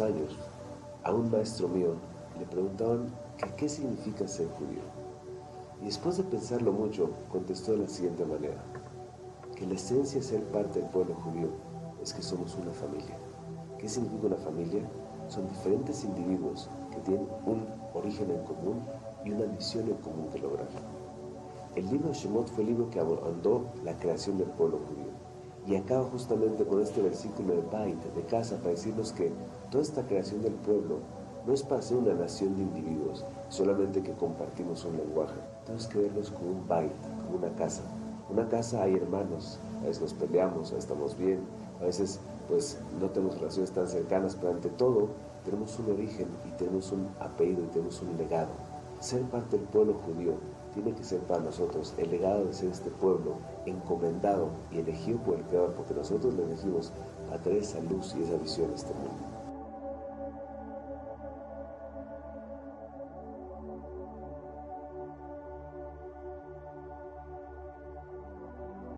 años, a un maestro mío le preguntaban que qué significa ser judío. Y después de pensarlo mucho, contestó de la siguiente manera, que la esencia de ser parte del pueblo judío es que somos una familia. ¿Qué significa una familia? Son diferentes individuos que tienen un origen en común y una misión en común que lograr. El libro de Shemot fue el libro que abordó la creación del pueblo judío. Y acaba justamente con este versículo de Bait, de casa, para decirnos que toda esta creación del pueblo no es para ser una nación de individuos, solamente que compartimos un lenguaje. Tenemos que verlos como un Bait, como una casa. Una casa hay hermanos, a veces nos peleamos, a veces estamos bien, a veces pues no tenemos relaciones tan cercanas, pero ante todo tenemos un origen y tenemos un apellido y tenemos un legado. Ser parte del pueblo judío tiene que ser para nosotros el legado de ser este pueblo encomendado y elegido por el Creador, porque nosotros le elegimos a traer esa luz y esa visión a este mundo.